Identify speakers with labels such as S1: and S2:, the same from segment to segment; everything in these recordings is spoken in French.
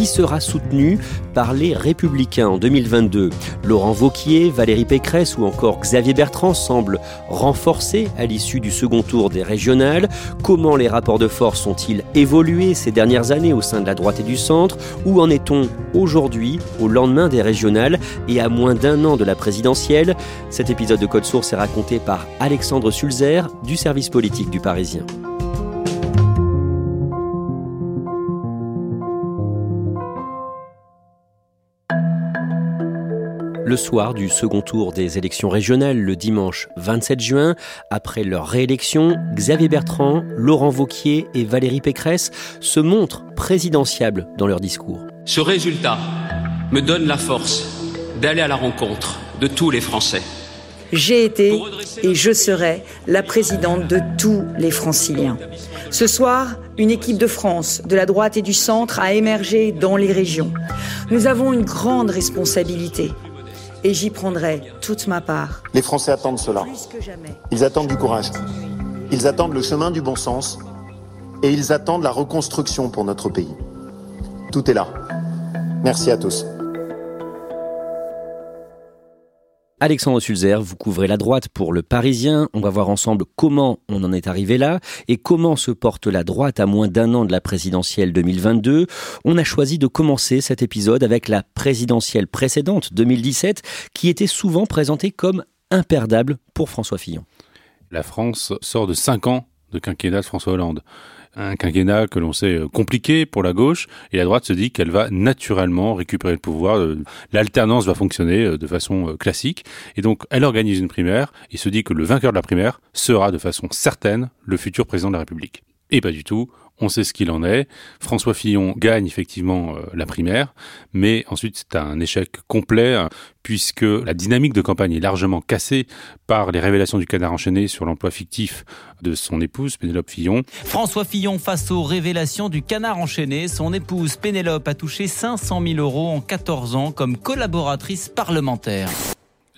S1: Qui sera soutenu par les Républicains en 2022. Laurent Vauquier, Valérie Pécresse ou encore Xavier Bertrand semblent renforcés à l'issue du second tour des régionales. Comment les rapports de force ont-ils évolué ces dernières années au sein de la droite et du centre? Où en est-on aujourd'hui, au lendemain des régionales et à moins d'un an de la présidentielle? Cet épisode de Code Source est raconté par Alexandre Sulzer du service politique du Parisien. Le soir du second tour des élections régionales le dimanche 27 juin. Après leur réélection, Xavier Bertrand, Laurent Vauquier et Valérie Pécresse se montrent présidentiables dans leur discours.
S2: Ce résultat me donne la force d'aller à la rencontre de tous les Français.
S3: J'ai été et je serai la présidente de tous les franciliens. Ce soir, une équipe de France, de la droite et du centre a émergé dans les régions. Nous avons une grande responsabilité et j'y prendrai toute ma part.
S4: Les Français attendent cela. Ils attendent du courage. Ils attendent le chemin du bon sens et ils attendent la reconstruction pour notre pays. Tout est là. Merci à tous.
S1: Alexandre Sulzer, vous couvrez la droite pour le Parisien. On va voir ensemble comment on en est arrivé là et comment se porte la droite à moins d'un an de la présidentielle 2022. On a choisi de commencer cet épisode avec la présidentielle précédente 2017 qui était souvent présentée comme imperdable pour François Fillon.
S5: La France sort de cinq ans de quinquennat de François Hollande un quinquennat que l'on sait euh, compliqué pour la gauche, et la droite se dit qu'elle va naturellement récupérer le pouvoir. Euh, l'alternance va fonctionner euh, de façon classique, et donc elle organise une primaire et se dit que le vainqueur de la primaire sera de façon certaine le futur président de la République. Et pas du tout on sait ce qu'il en est. François Fillon gagne effectivement euh, la primaire, mais ensuite c'est un échec complet hein, puisque la dynamique de campagne est largement cassée par les révélations du canard enchaîné sur l'emploi fictif de son épouse Pénélope Fillon.
S6: François Fillon face aux révélations du canard enchaîné, son épouse Pénélope a touché 500 000 euros en 14 ans comme collaboratrice parlementaire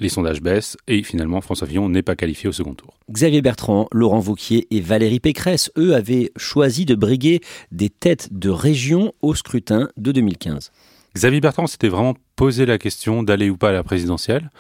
S5: les sondages baissent et finalement François Fillon n'est pas qualifié au second tour.
S1: Xavier Bertrand, Laurent Vauquier et Valérie Pécresse, eux, avaient choisi de briguer des têtes de région au scrutin de 2015.
S5: Xavier Bertrand s'était vraiment posé la question d'aller ou pas à la présidentielle.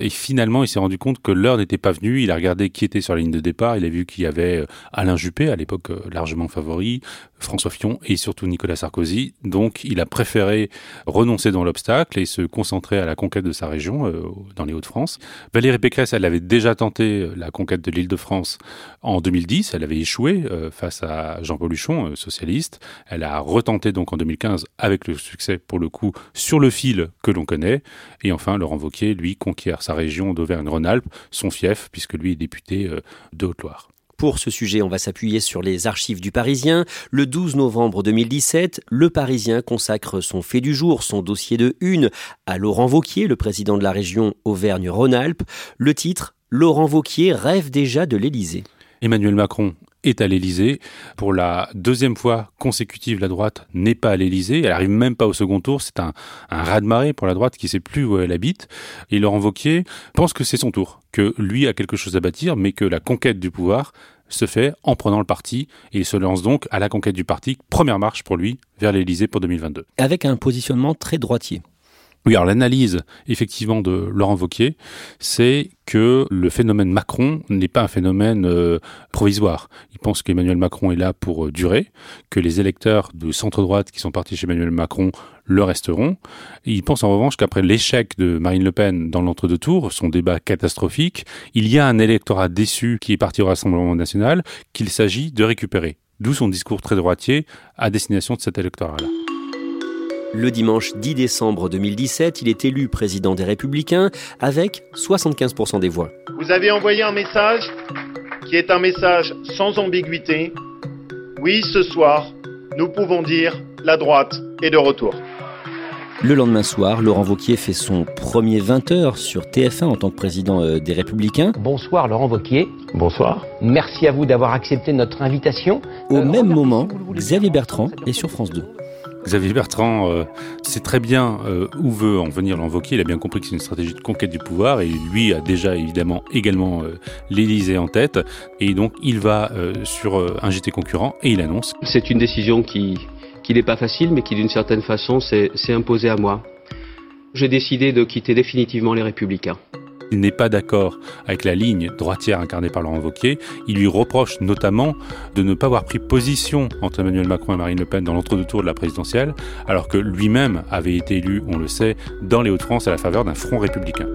S5: Et finalement, il s'est rendu compte que l'heure n'était pas venue. Il a regardé qui était sur la ligne de départ. Il a vu qu'il y avait euh, Alain Juppé, à l'époque euh, largement favori, François Fillon et surtout Nicolas Sarkozy. Donc, il a préféré renoncer dans l'obstacle et se concentrer à la conquête de sa région, euh, dans les Hauts-de-France. Valérie Pécresse, elle avait déjà tenté la conquête de l'Île-de-France en 2010. Elle avait échoué face à Jean-Paul Huchon, socialiste. Elle a retenté donc en 2015 avec le succès, pour le coup, sur le fil que l'on connaît. Et enfin, Laurent Wauquiez, lui, conquiert sa région d'Auvergne-Rhône-Alpes, son fief, puisque lui est député euh, de Haute-Loire.
S1: Pour ce sujet, on va s'appuyer sur les archives du Parisien. Le 12 novembre 2017, le Parisien consacre son fait du jour, son dossier de une, à Laurent Vauquier, le président de la région Auvergne-Rhône-Alpes. Le titre Laurent Vauquier rêve déjà de l'Élysée.
S5: Emmanuel Macron est à l'Élysée. Pour la deuxième fois consécutive, la droite n'est pas à l'Élysée. Elle arrive même pas au second tour. C'est un, un raz-de-marée pour la droite qui sait plus où elle habite. Et Laurent Wauquiez pense que c'est son tour, que lui a quelque chose à bâtir, mais que la conquête du pouvoir se fait en prenant le parti il se lance donc à la conquête du parti. Première marche pour lui vers l'Élysée pour 2022.
S1: Avec un positionnement très droitier.
S5: Oui, alors l'analyse effectivement de Laurent Wauquiez, c'est que le phénomène Macron n'est pas un phénomène euh, provisoire. Il pense qu'Emmanuel Macron est là pour euh, durer, que les électeurs de centre-droite qui sont partis chez Emmanuel Macron le resteront. il pense en revanche qu'après l'échec de Marine Le Pen dans l'entre-deux tours, son débat catastrophique, il y a un électorat déçu qui est parti au Rassemblement national qu'il s'agit de récupérer. D'où son discours très droitier à destination de cet électorat-là.
S1: Le dimanche 10 décembre 2017, il est élu président des Républicains avec 75% des voix.
S4: Vous avez envoyé un message qui est un message sans ambiguïté. Oui, ce soir, nous pouvons dire la droite est de retour.
S1: Le lendemain soir, Laurent Vauquier fait son premier 20h sur TF1 en tant que président euh, des Républicains.
S7: Bonsoir Laurent Vauquier.
S4: Bonsoir.
S7: Merci à vous d'avoir accepté notre invitation.
S1: Au euh, même moment, Xavier Bertrand est sur France 2.
S5: Xavier Bertrand euh, sait très bien euh, où veut en venir l'envoquer. Il a bien compris que c'est une stratégie de conquête du pouvoir et lui a déjà évidemment également euh, l'Élysée en tête. Et donc il va sur un JT concurrent et il annonce.
S8: C'est une décision qui, qui n'est pas facile mais qui d'une certaine façon s'est imposée à moi. J'ai décidé de quitter définitivement les Républicains.
S5: N'est pas d'accord avec la ligne droitière incarnée par Laurent Wauquiez. Il lui reproche notamment de ne pas avoir pris position entre Emmanuel Macron et Marine Le Pen dans l'entre-deux tours de la présidentielle, alors que lui-même avait été élu, on le sait, dans les Hauts-de-France à la faveur d'un front républicain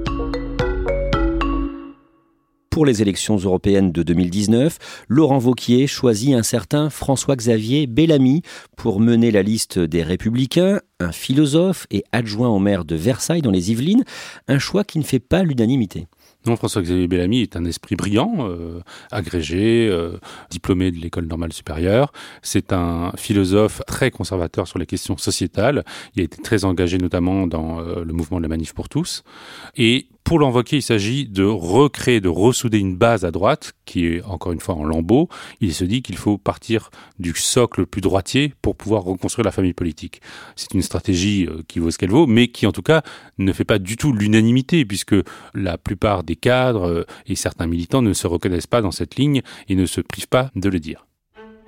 S1: pour les élections européennes de 2019, Laurent Vauquier choisit un certain François-Xavier Bellamy pour mener la liste des Républicains, un philosophe et adjoint au maire de Versailles dans les Yvelines, un choix qui ne fait pas l'unanimité.
S5: Non, François-Xavier Bellamy est un esprit brillant, euh, agrégé, euh, diplômé de l'école normale supérieure. C'est un philosophe très conservateur sur les questions sociétales. Il a été très engagé notamment dans euh, le mouvement de la manif pour tous. Et pour l'envoquer, il s'agit de recréer, de ressouder une base à droite qui est encore une fois en lambeaux. Il se dit qu'il faut partir du socle le plus droitier pour pouvoir reconstruire la famille politique. C'est une stratégie euh, qui vaut ce qu'elle vaut, mais qui en tout cas ne fait pas du tout l'unanimité puisque la plupart des cadres euh, et certains militants ne se reconnaissent pas dans cette ligne et ne se privent pas de le dire.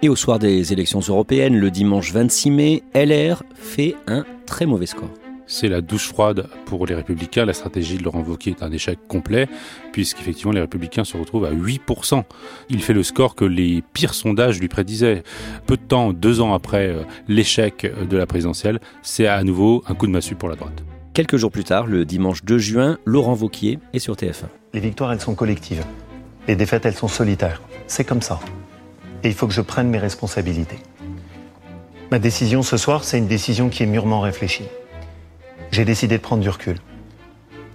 S1: Et au soir des élections européennes, le dimanche 26 mai, LR fait un très mauvais score
S5: c'est la douche froide pour les républicains. La stratégie de Laurent Wauquiez est un échec complet, puisqu'effectivement les républicains se retrouvent à 8%. Il fait le score que les pires sondages lui prédisaient. Peu de temps, deux ans après euh, l'échec de la présidentielle, c'est à nouveau un coup de massue pour la droite.
S1: Quelques jours plus tard, le dimanche 2 juin, Laurent Wauquiez est sur TF1.
S4: Les victoires, elles sont collectives. Les défaites, elles sont solitaires. C'est comme ça. Et il faut que je prenne mes responsabilités. Ma décision ce soir, c'est une décision qui est mûrement réfléchie j'ai décidé de prendre du recul.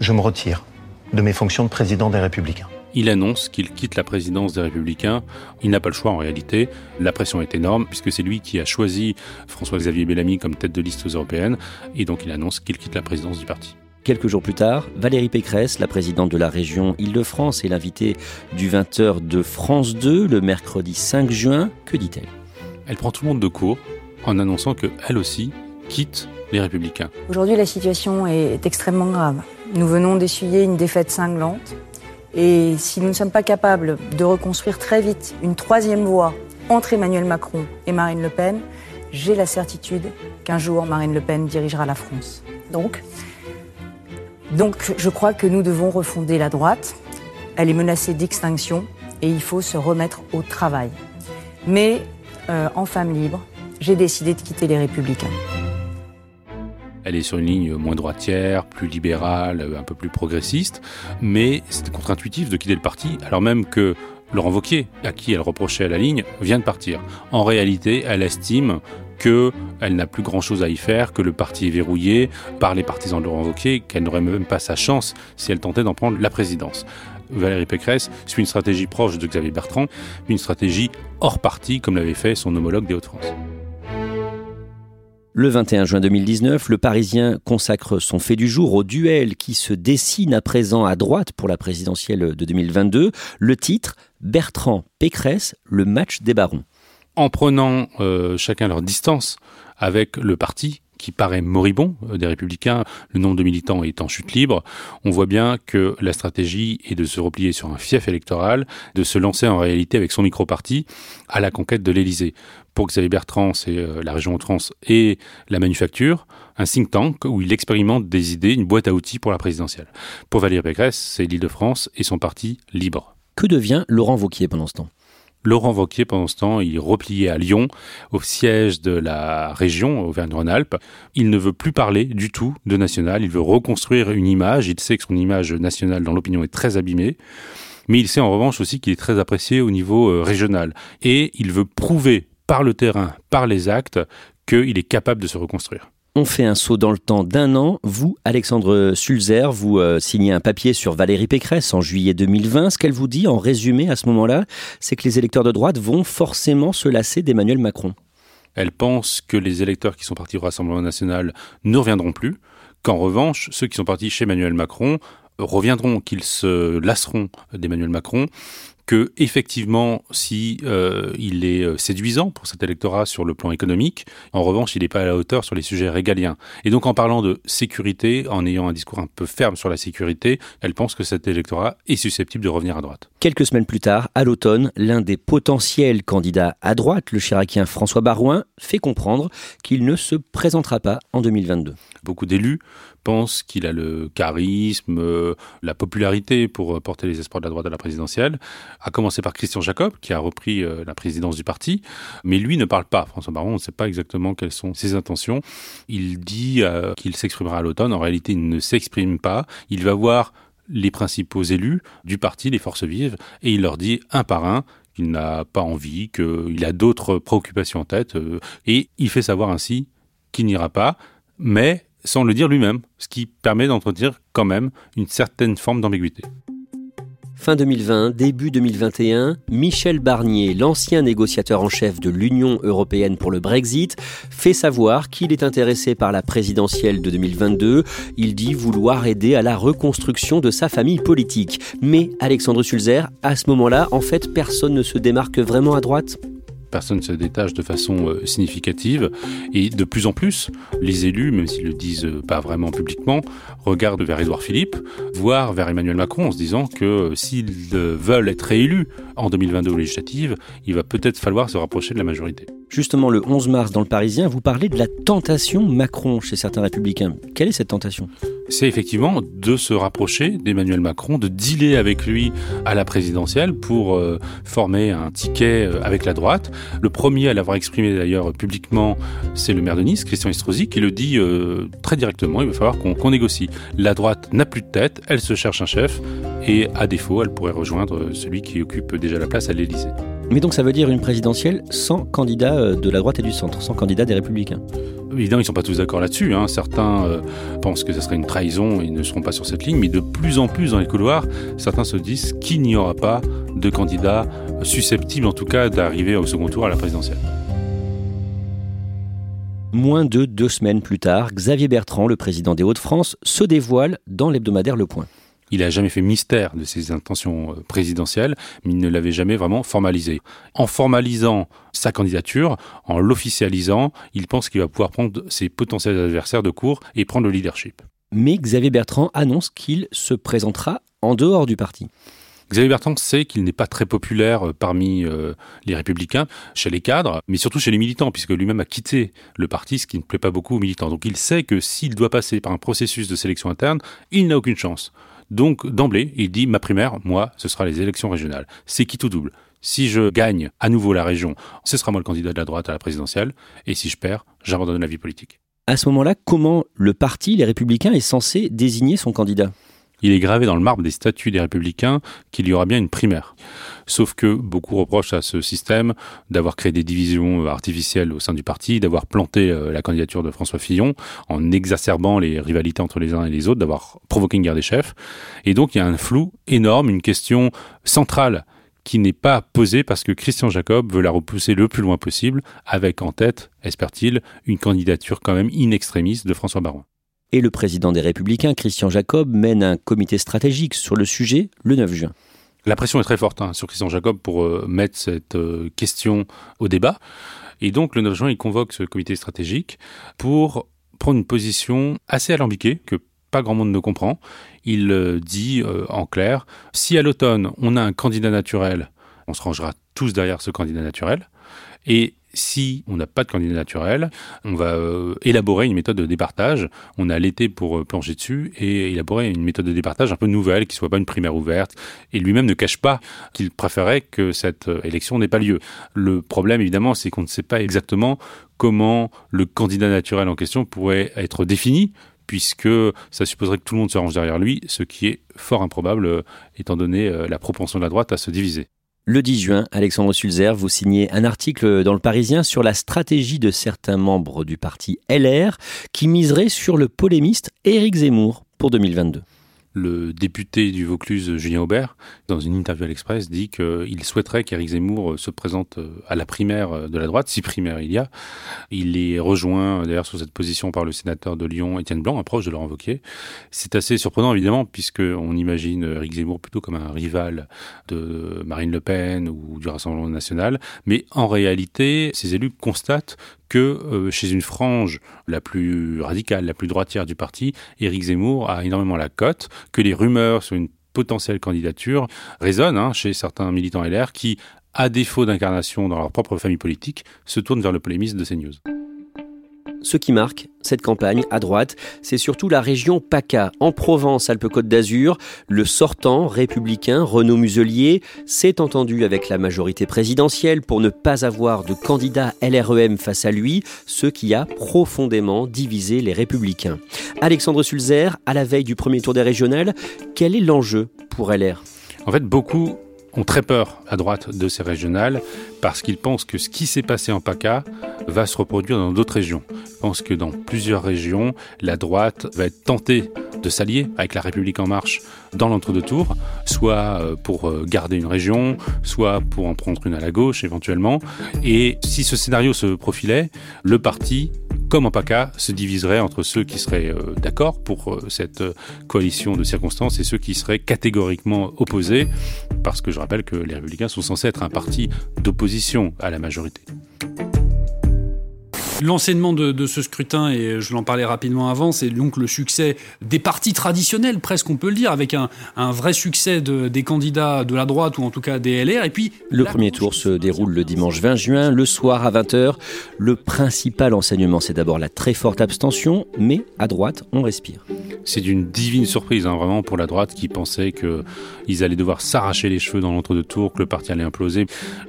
S4: Je me retire de mes fonctions de président des Républicains.
S5: Il annonce qu'il quitte la présidence des Républicains. Il n'a pas le choix en réalité. La pression est énorme puisque c'est lui qui a choisi François-Xavier Bellamy comme tête de liste aux européennes. Et donc il annonce qu'il quitte la présidence du parti.
S1: Quelques jours plus tard, Valérie Pécresse, la présidente de la région Île-de-France et l'invitée du 20h de France 2 le mercredi 5 juin, que dit-elle?
S5: Elle prend tout le monde de court en annonçant qu'elle aussi quitte les républicains.
S3: Aujourd'hui, la situation est extrêmement grave. Nous venons d'essuyer une défaite cinglante. Et si nous ne sommes pas capables de reconstruire très vite une troisième voie entre Emmanuel Macron et Marine Le Pen, j'ai la certitude qu'un jour Marine Le Pen dirigera la France. Donc, donc je crois que nous devons refonder la droite. Elle est menacée d'extinction et il faut se remettre au travail. Mais euh, en femme libre, j'ai décidé de quitter les républicains.
S5: Elle est sur une ligne moins droitière, plus libérale, un peu plus progressiste, mais c'est contre-intuitif de quitter le parti, alors même que Laurent Wauquiez, à qui elle reprochait la ligne, vient de partir. En réalité, elle estime qu'elle n'a plus grand-chose à y faire, que le parti est verrouillé par les partisans de Laurent Wauquiez, qu'elle n'aurait même pas sa chance si elle tentait d'en prendre la présidence. Valérie Pécresse suit une stratégie proche de Xavier Bertrand, une stratégie hors parti, comme l'avait fait son homologue des Hauts-de-France.
S1: Le 21 juin 2019, le Parisien consacre son fait du jour au duel qui se dessine à présent à droite pour la présidentielle de 2022. Le titre Bertrand Pécresse, le match des barons.
S5: En prenant euh, chacun leur distance avec le parti qui paraît moribond euh, des républicains, le nombre de militants est en chute libre, on voit bien que la stratégie est de se replier sur un fief électoral, de se lancer en réalité avec son micro-parti à la conquête de l'Élysée pour Xavier Bertrand, c'est euh, la région Hauts-de-France et la manufacture, un think tank où il expérimente des idées, une boîte à outils pour la présidentielle. Pour Valérie Pécresse, c'est l'Île-de-France et son parti libre.
S1: Que devient Laurent Vauquier pendant ce temps?
S5: Laurent Wauquiez, pendant ce temps, il est replié à Lyon, au siège de la région Auvergne-Rhône-Alpes. Il ne veut plus parler du tout de national. Il veut reconstruire une image. Il sait que son image nationale dans l'opinion est très abîmée. Mais il sait en revanche aussi qu'il est très apprécié au niveau euh, régional. Et il veut prouver par le terrain, par les actes, qu'il est capable de se reconstruire.
S1: On fait un saut dans le temps d'un an. Vous, Alexandre Sulzer, vous euh, signez un papier sur Valérie Pécresse en juillet 2020. Ce qu'elle vous dit en résumé à ce moment-là, c'est que les électeurs de droite vont forcément se lasser d'Emmanuel Macron.
S5: Elle pense que les électeurs qui sont partis au Rassemblement national ne reviendront plus, qu'en revanche, ceux qui sont partis chez Emmanuel Macron reviendront, qu'ils se lasseront d'Emmanuel Macron que effectivement, si euh, il est euh, séduisant pour cet électorat sur le plan économique, en revanche, il n'est pas à la hauteur sur les sujets régaliens. Et donc, en parlant de sécurité, en ayant un discours un peu ferme sur la sécurité, elle pense que cet électorat est susceptible de revenir à droite.
S1: Quelques semaines plus tard, à l'automne, l'un des potentiels candidats à droite, le chiracien François Barouin, fait comprendre qu'il ne se présentera pas en 2022.
S5: Beaucoup d'élus pense qu'il a le charisme, euh, la popularité pour porter les espoirs de la droite à la présidentielle, à commencer par Christian Jacob, qui a repris euh, la présidence du parti, mais lui ne parle pas. François Baron, on ne sait pas exactement quelles sont ses intentions. Il dit euh, qu'il s'exprimera à l'automne, en réalité il ne s'exprime pas, il va voir les principaux élus du parti, les forces vives, et il leur dit un par un qu'il n'a pas envie, qu'il a d'autres préoccupations en tête, et il fait savoir ainsi qu'il n'ira pas, mais sans le dire lui-même, ce qui permet d'entretenir quand même une certaine forme d'ambiguïté.
S1: Fin 2020, début 2021, Michel Barnier, l'ancien négociateur en chef de l'Union européenne pour le Brexit, fait savoir qu'il est intéressé par la présidentielle de 2022. Il dit vouloir aider à la reconstruction de sa famille politique. Mais Alexandre Sulzer, à ce moment-là, en fait, personne ne se démarque vraiment à droite
S5: personne ne se détache de façon euh, significative. Et de plus en plus, les élus, même s'ils le disent euh, pas vraiment publiquement, regardent vers Édouard Philippe, voire vers Emmanuel Macron, en se disant que euh, s'ils veulent être réélus en 2022 aux législatives, il va peut-être falloir se rapprocher de la majorité.
S1: Justement, le 11 mars, dans le Parisien, vous parlez de la tentation Macron chez certains républicains. Quelle est cette tentation?
S5: C'est effectivement de se rapprocher d'Emmanuel Macron, de dealer avec lui à la présidentielle pour euh, former un ticket euh, avec la droite. Le premier à l'avoir exprimé d'ailleurs publiquement, c'est le maire de Nice, Christian Estrosi, qui le dit euh, très directement, il va falloir qu'on négocie. La droite n'a plus de tête, elle se cherche un chef, et à défaut, elle pourrait rejoindre celui qui occupe déjà la place à l'Élysée.
S1: Mais donc ça veut dire une présidentielle sans candidat de la droite et du centre, sans candidat des républicains
S5: Évidemment, ils ne sont pas tous d'accord là-dessus. Hein. Certains euh, pensent que ce serait une trahison et ne seront pas sur cette ligne, mais de plus en plus dans les couloirs, certains se disent qu'il n'y aura pas de candidat susceptible, en tout cas, d'arriver au second tour à la présidentielle.
S1: Moins de deux semaines plus tard, Xavier Bertrand, le président des Hauts-de-France, se dévoile dans l'hebdomadaire Le Point.
S5: Il n'a jamais fait mystère de ses intentions euh, présidentielles, mais il ne l'avait jamais vraiment formalisé. En formalisant sa candidature, en l'officialisant, il pense qu'il va pouvoir prendre ses potentiels adversaires de court et prendre le leadership.
S1: Mais Xavier Bertrand annonce qu'il se présentera en dehors du parti.
S5: Xavier Bertrand sait qu'il n'est pas très populaire euh, parmi euh, les républicains, chez les cadres, mais surtout chez les militants, puisque lui-même a quitté le parti, ce qui ne plaît pas beaucoup aux militants. Donc il sait que s'il doit passer par un processus de sélection interne, il n'a aucune chance. Donc d'emblée, il dit ma primaire, moi, ce sera les élections régionales. C'est qui tout double? Si je gagne à nouveau la région, ce sera moi le candidat de la droite à la présidentielle, et si je perds, j'abandonne la vie politique.
S1: À ce moment-là, comment le parti, les Républicains, est censé désigner son candidat?
S5: Il est gravé dans le marbre des statuts des républicains qu'il y aura bien une primaire. Sauf que beaucoup reprochent à ce système d'avoir créé des divisions artificielles au sein du parti, d'avoir planté euh, la candidature de François Fillon en exacerbant les rivalités entre les uns et les autres, d'avoir provoqué une guerre des chefs. Et donc il y a un flou énorme, une question centrale qui n'est pas posée parce que Christian Jacob veut la repousser le plus loin possible, avec en tête, espère-t-il, une candidature quand même in extremis de François Baron
S1: et le président des Républicains, Christian Jacob, mène un comité stratégique sur le sujet le 9 juin.
S5: La pression est très forte hein, sur Christian Jacob pour euh, mettre cette euh, question au débat. Et donc le 9 juin, il convoque ce comité stratégique pour prendre une position assez alambiquée que pas grand monde ne comprend. Il euh, dit en clair, si à l'automne on a un candidat naturel, on se rangera tous derrière ce candidat naturel. Et si on n'a pas de candidat naturel, on va euh, élaborer une méthode de départage. On a l'été pour euh, plancher dessus et élaborer une méthode de départage un peu nouvelle, qui soit pas une primaire ouverte. Et lui-même ne cache pas qu'il préférait que cette euh, élection n'ait pas lieu. Le problème, évidemment, c'est qu'on ne sait pas exactement comment le candidat naturel en question pourrait être défini puisque ça supposerait que tout le monde se range derrière lui, ce qui est fort improbable étant donné la propension de la droite à se diviser.
S1: Le 10 juin, Alexandre Sulzer, vous signez un article dans le Parisien sur la stratégie de certains membres du parti LR qui miseraient sur le polémiste Éric Zemmour pour 2022
S5: le député du Vaucluse, Julien Aubert, dans une interview à l'Express, dit qu'il souhaiterait qu'Éric Zemmour se présente à la primaire de la droite, si primaire il y a. Il est rejoint d'ailleurs sur cette position par le sénateur de Lyon, Étienne Blanc, un proche de Laurent Wauquiez. C'est assez surprenant évidemment, puisqu'on imagine Éric Zemmour plutôt comme un rival de Marine Le Pen ou du Rassemblement national. Mais en réalité, ces élus constatent que euh, chez une frange la plus radicale, la plus droitière du parti, Éric Zemmour a énormément la cote, que les rumeurs sur une potentielle candidature résonnent hein, chez certains militants LR qui, à défaut d'incarnation dans leur propre famille politique, se tournent vers le polémisme de CNews.
S1: Ce qui marque cette campagne à droite, c'est surtout la région PACA, en Provence-Alpes-Côte d'Azur. Le sortant républicain Renaud Muselier s'est entendu avec la majorité présidentielle pour ne pas avoir de candidat LREM face à lui, ce qui a profondément divisé les républicains. Alexandre Sulzer, à la veille du premier tour des régionales, quel est l'enjeu pour LR
S5: En fait, beaucoup ont très peur à droite de ces régionales parce qu'ils pensent que ce qui s'est passé en PACA va se reproduire dans d'autres régions. Ils pensent que dans plusieurs régions, la droite va être tentée de s'allier avec la République en marche dans l'entre-deux tours, soit euh, pour euh, garder une région, soit pour en prendre une à la gauche éventuellement. Et si ce scénario se profilait, le parti comme en PACA, se diviserait entre ceux qui seraient euh, d'accord pour cette coalition de circonstances et ceux qui seraient catégoriquement opposés, parce que je rappelle que les républicains sont censés être un parti d'opposition à la majorité.
S9: L'enseignement de, ce scrutin, et je l'en parlais rapidement avant, c'est donc le succès des partis traditionnels, presque on peut le dire, avec un, vrai succès des candidats de la droite ou en tout cas des LR. Et puis
S1: le premier tour se déroule le dimanche 20 juin, le soir à 20h. Le principal enseignement, c'est d'abord la très forte abstention, mais à droite, on respire.
S5: C'est d'une divine surprise, hein, vraiment, pour la droite qui pensait qu'ils allaient devoir s'arracher les cheveux dans l'entre-deux tours, que le parti allait imploser.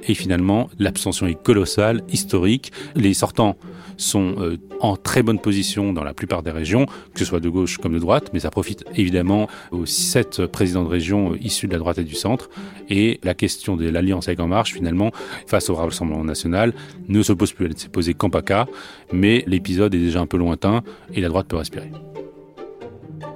S5: Et finalement, l'abstention est colossale, historique. Les sortants sont euh, en très bonne position dans la plupart des régions, que ce soit de gauche comme de droite, mais ça profite évidemment aux sept présidents de région euh, issus de la droite et du centre. Et la question de l'alliance avec En Marche, finalement, face au Rassemblement national, ne se pose plus. Elle ne s'est posée qu'en PACA, mais l'épisode est déjà un peu lointain et la droite peut respirer.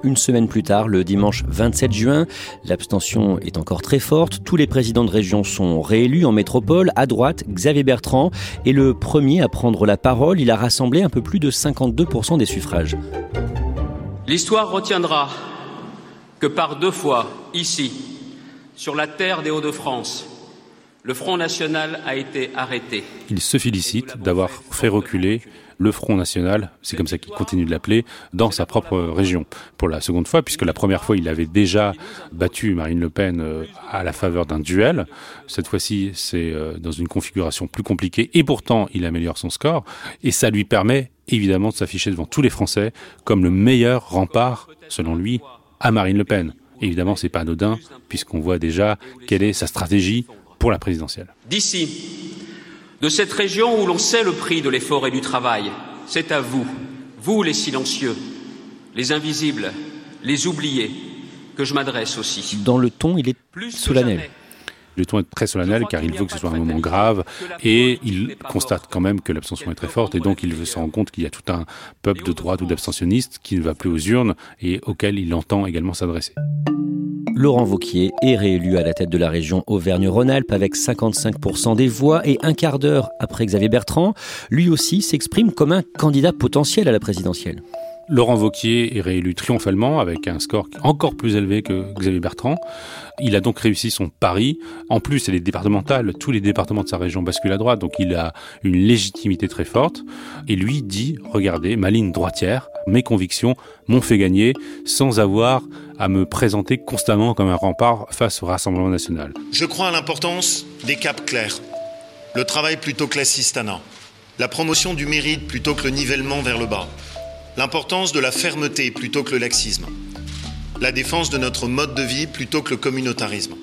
S1: Une semaine plus tard, le dimanche 27 juin, l'abstention est encore très forte. Tous les présidents de région sont réélus en métropole. À droite, Xavier Bertrand est le premier à prendre la parole. Il a rassemblé un peu plus de 52% des suffrages.
S2: L'histoire retiendra que par deux fois, ici, sur la terre des Hauts-de-France, le Front National a été arrêté.
S5: Il se félicite d'avoir fait reculer le Front National, c'est comme ça qu'il continue de l'appeler, dans sa propre région. Pour la seconde fois, puisque la première fois, il avait déjà battu Marine Le Pen euh, à la faveur d'un duel. Cette fois-ci, c'est euh, dans une configuration plus compliquée et pourtant, il améliore son score. Et ça lui permet évidemment de s'afficher devant tous les Français comme le meilleur rempart, selon lui, à Marine Le Pen. Évidemment, c'est pas anodin, puisqu'on voit déjà quelle est sa stratégie pour la présidentielle.
S2: D'ici, de cette région où l'on sait le prix de l'effort et du travail, c'est à vous, vous les silencieux, les invisibles, les oubliés, que je m'adresse aussi.
S1: Dans le ton, il est plus solennel.
S5: Le ton est très solennel car il veut que ce soit un moment grave et il constate quand même que l'abstention est très forte et donc il se rend compte qu'il y a tout un peuple de droite ou d'abstentionnistes qui ne va plus aux urnes et auquel il entend également s'adresser.
S1: Laurent Vauquier est réélu à la tête de la région Auvergne-Rhône-Alpes avec 55% des voix et un quart d'heure après Xavier Bertrand, lui aussi s'exprime comme un candidat potentiel à la présidentielle.
S5: Laurent Vauquier est réélu triomphalement avec un score encore plus élevé que Xavier Bertrand. Il a donc réussi son pari. En plus, c'est les départementales, tous les départements de sa région basculent à droite, donc il a une légitimité très forte. Et lui dit, regardez, ma ligne droitière, mes convictions m'ont fait gagner sans avoir à me présenter constamment comme un rempart face au Rassemblement national.
S10: Je crois à l'importance des caps clairs. Le travail plutôt classiste à
S4: la promotion du mérite plutôt que le nivellement vers le bas, l'importance de la fermeté plutôt que le laxisme, la défense de notre mode de vie plutôt que le communautarisme.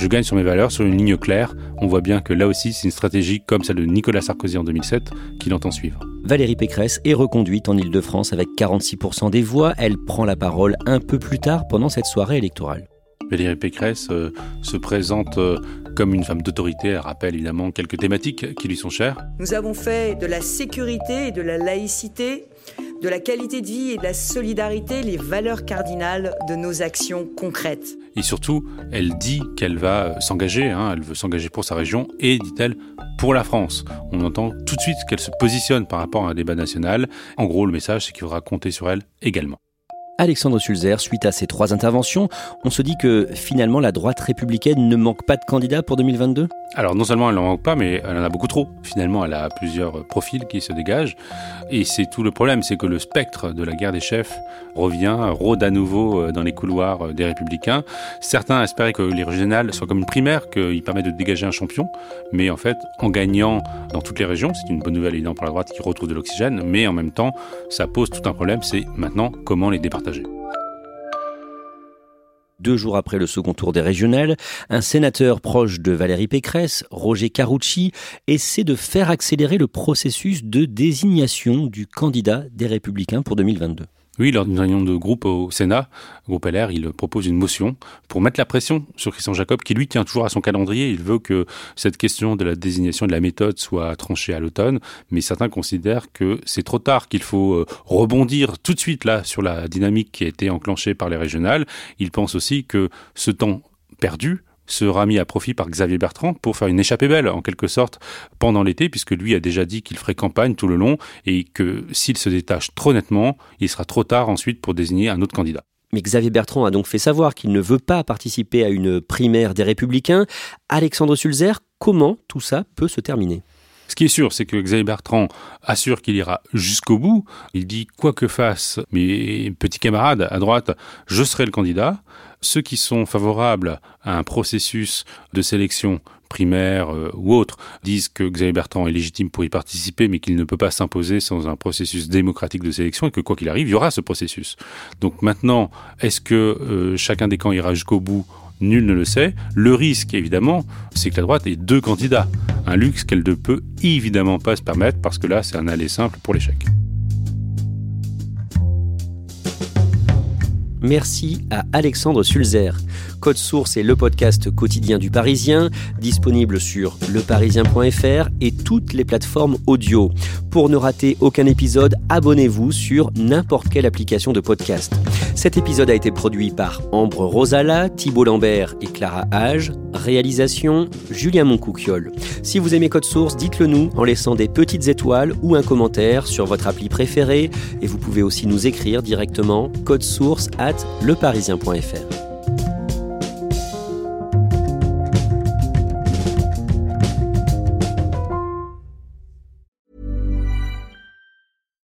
S5: Je gagne sur mes valeurs, sur une ligne claire. On voit bien que là aussi, c'est une stratégie comme celle de Nicolas Sarkozy en 2007 qu'il entend suivre.
S1: Valérie Pécresse est reconduite en Ile-de-France avec 46% des voix. Elle prend la parole un peu plus tard pendant cette soirée électorale.
S5: Valérie Pécresse euh, se présente euh, comme une femme d'autorité. Elle rappelle évidemment quelques thématiques qui lui sont chères.
S3: Nous avons fait de la sécurité et de la laïcité de la qualité de vie et de la solidarité les valeurs cardinales de nos actions concrètes.
S5: Et surtout, elle dit qu'elle va s'engager, hein, elle veut s'engager pour sa région et, dit-elle, pour la France. On entend tout de suite qu'elle se positionne par rapport à un débat national. En gros, le message, c'est qu'il faudra compter sur elle également.
S1: Alexandre Sulzer, suite à ces trois interventions, on se dit que finalement la droite républicaine ne manque pas de candidats pour 2022
S5: Alors non seulement elle n'en manque pas, mais elle en a beaucoup trop. Finalement, elle a plusieurs profils qui se dégagent. Et c'est tout le problème, c'est que le spectre de la guerre des chefs revient, rôde à nouveau euh, dans les couloirs euh, des républicains. Certains espéraient que les régionales soient comme une primaire, qu'il permet de dégager un champion. Mais en fait, en gagnant dans toutes les régions, c'est une bonne nouvelle évidemment pour la droite qui retrouve de l'oxygène, mais en même temps, ça pose tout un problème, c'est maintenant comment les départements
S1: deux jours après le second tour des régionales, un sénateur proche de Valérie Pécresse, Roger Carucci, essaie de faire accélérer le processus de désignation du candidat des Républicains pour 2022.
S5: Oui, lors d'une réunion de groupe au Sénat, groupe LR, il propose une motion pour mettre la pression sur Christian Jacob, qui lui tient toujours à son calendrier. Il veut que cette question de la désignation de la méthode soit tranchée à l'automne, mais certains considèrent que c'est trop tard, qu'il faut euh, rebondir tout de suite là sur la dynamique qui a été enclenchée par les régionales. Ils pensent aussi que ce temps perdu sera mis à profit par Xavier Bertrand pour faire une échappée belle, en quelque sorte, pendant l'été, puisque lui a déjà dit qu'il ferait campagne tout le long et que s'il se détache trop nettement, il sera trop tard ensuite pour désigner un autre candidat.
S1: Mais Xavier Bertrand a donc fait savoir qu'il ne veut pas participer à une primaire des Républicains. Alexandre Sulzer, comment tout ça peut se terminer?
S5: Ce qui est sûr, c'est que Xavier Bertrand assure qu'il ira jusqu'au bout. Il dit quoi que fassent mes petits camarades à droite, je serai le candidat. Ceux qui sont favorables à un processus de sélection primaire euh, ou autre disent que Xavier Bertrand est légitime pour y participer, mais qu'il ne peut pas s'imposer sans un processus démocratique de sélection et que quoi qu'il arrive, il y aura ce processus. Donc maintenant, est-ce que euh, chacun des camps ira jusqu'au bout Nul ne le sait. Le risque, évidemment, c'est que la droite ait deux candidats. Un luxe qu'elle ne peut évidemment pas se permettre parce que là, c'est un aller simple pour l'échec.
S1: Merci à Alexandre Sulzer. Code Source est le podcast quotidien du Parisien, disponible sur leparisien.fr et toutes les plateformes audio. Pour ne rater aucun épisode, abonnez-vous sur n'importe quelle application de podcast. Cet épisode a été produit par Ambre Rosala, Thibault Lambert et Clara Hage. Réalisation Julien Moncouquiol. Si vous aimez Code Source, dites-le nous en laissant des petites étoiles ou un commentaire sur votre appli préférée. Et vous pouvez aussi nous écrire directement source at leparisien.fr.